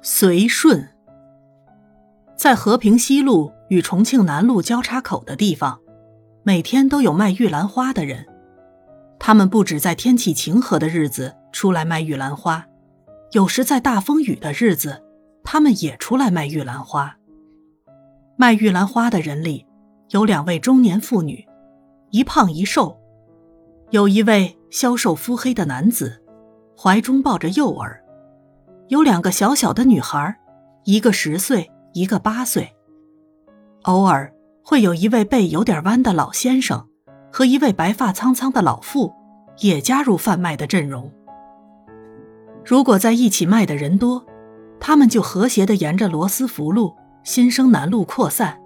随顺，在和平西路与重庆南路交叉口的地方，每天都有卖玉兰花的人。他们不止在天气晴和的日子出来卖玉兰花，有时在大风雨的日子，他们也出来卖玉兰花。卖玉兰花的人里，有两位中年妇女，一胖一瘦；有一位消瘦肤黑的男子，怀中抱着幼儿。有两个小小的女孩，一个十岁，一个八岁。偶尔会有一位背有点弯的老先生，和一位白发苍苍的老妇，也加入贩卖的阵容。如果在一起卖的人多，他们就和谐地沿着罗斯福路、新生南路扩散。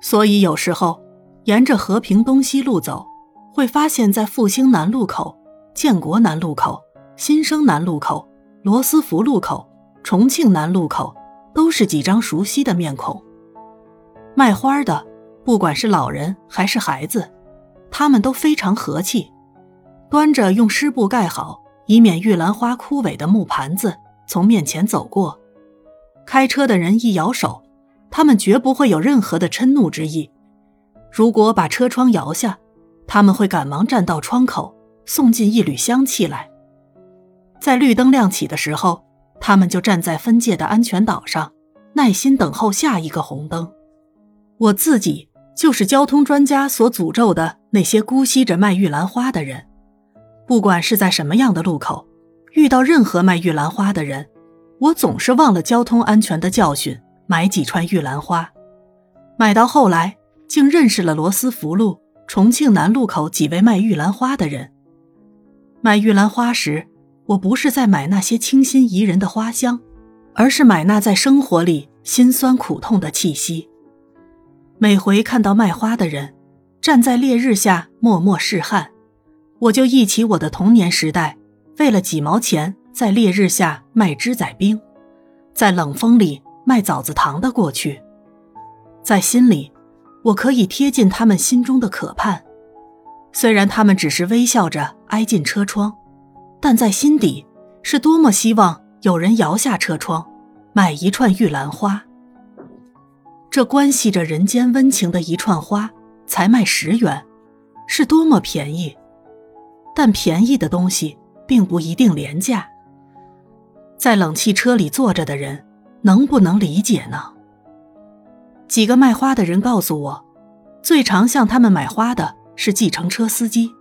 所以有时候沿着和平东西路走，会发现，在复兴南路口、建国南路口、新生南路口。罗斯福路口、重庆南路口，都是几张熟悉的面孔。卖花的，不管是老人还是孩子，他们都非常和气，端着用湿布盖好，以免玉兰花枯萎的木盘子从面前走过。开车的人一摇手，他们绝不会有任何的嗔怒之意。如果把车窗摇下，他们会赶忙站到窗口，送进一缕香气来。在绿灯亮起的时候，他们就站在分界的安全岛上，耐心等候下一个红灯。我自己就是交通专家所诅咒的那些姑息着卖玉兰花的人。不管是在什么样的路口，遇到任何卖玉兰花的人，我总是忘了交通安全的教训，买几串玉兰花。买到后来，竟认识了罗斯福路、重庆南路口几位卖玉兰花的人。卖玉兰花时。我不是在买那些清新宜人的花香，而是买那在生活里辛酸苦痛的气息。每回看到卖花的人站在烈日下默默拭汗，我就忆起我的童年时代，为了几毛钱在烈日下卖芝仔冰，在冷风里卖枣子糖的过去。在心里，我可以贴近他们心中的渴盼，虽然他们只是微笑着挨近车窗。但在心底，是多么希望有人摇下车窗，买一串玉兰花。这关系着人间温情的一串花，才卖十元，是多么便宜。但便宜的东西并不一定廉价。在冷气车里坐着的人，能不能理解呢？几个卖花的人告诉我，最常向他们买花的是计程车司机，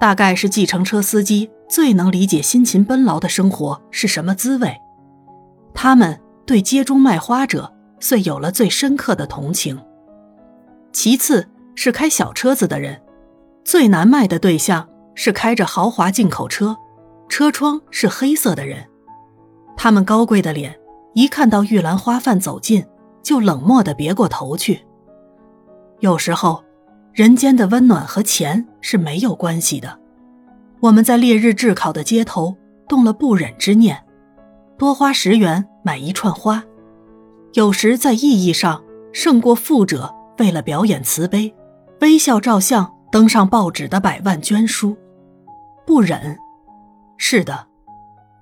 大概是计程车司机。最能理解辛勤奔劳的生活是什么滋味，他们对街中卖花者遂有了最深刻的同情。其次是开小车子的人，最难卖的对象是开着豪华进口车、车窗是黑色的人。他们高贵的脸，一看到玉兰花贩走近，就冷漠地别过头去。有时候，人间的温暖和钱是没有关系的。我们在烈日炙烤的街头动了不忍之念，多花十元买一串花，有时在意义上胜过富者为了表演慈悲，微笑照相登上报纸的百万捐书。不忍，是的，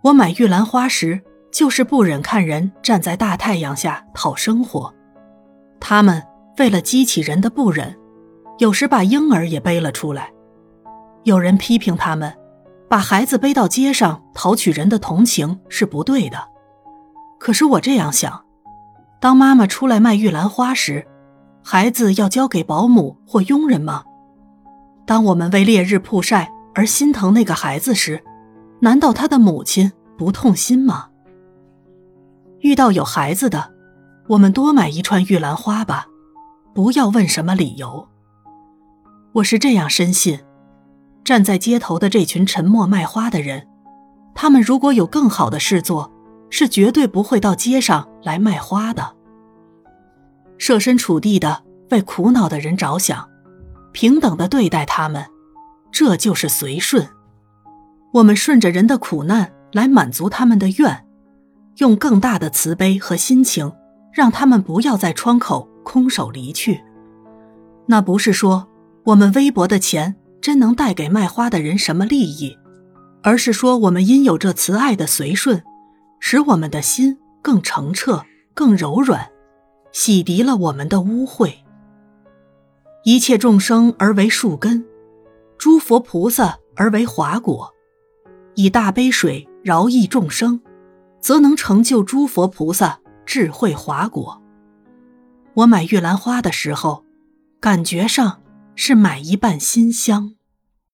我买玉兰花时就是不忍看人站在大太阳下讨生活。他们为了激起人的不忍，有时把婴儿也背了出来。有人批评他们，把孩子背到街上讨取人的同情是不对的。可是我这样想：当妈妈出来卖玉兰花时，孩子要交给保姆或佣人吗？当我们为烈日曝晒而心疼那个孩子时，难道他的母亲不痛心吗？遇到有孩子的，我们多买一串玉兰花吧，不要问什么理由。我是这样深信。站在街头的这群沉默卖花的人，他们如果有更好的事做，是绝对不会到街上来卖花的。设身处地的为苦恼的人着想，平等的对待他们，这就是随顺。我们顺着人的苦难来满足他们的愿，用更大的慈悲和心情，让他们不要在窗口空手离去。那不是说我们微薄的钱。真能带给卖花的人什么利益？而是说，我们因有这慈爱的随顺，使我们的心更澄澈、更柔软，洗涤了我们的污秽。一切众生而为树根，诸佛菩萨而为华果，以大悲水饶益众生，则能成就诸佛菩萨智慧华果。我买玉兰花的时候，感觉上是买一瓣馨香。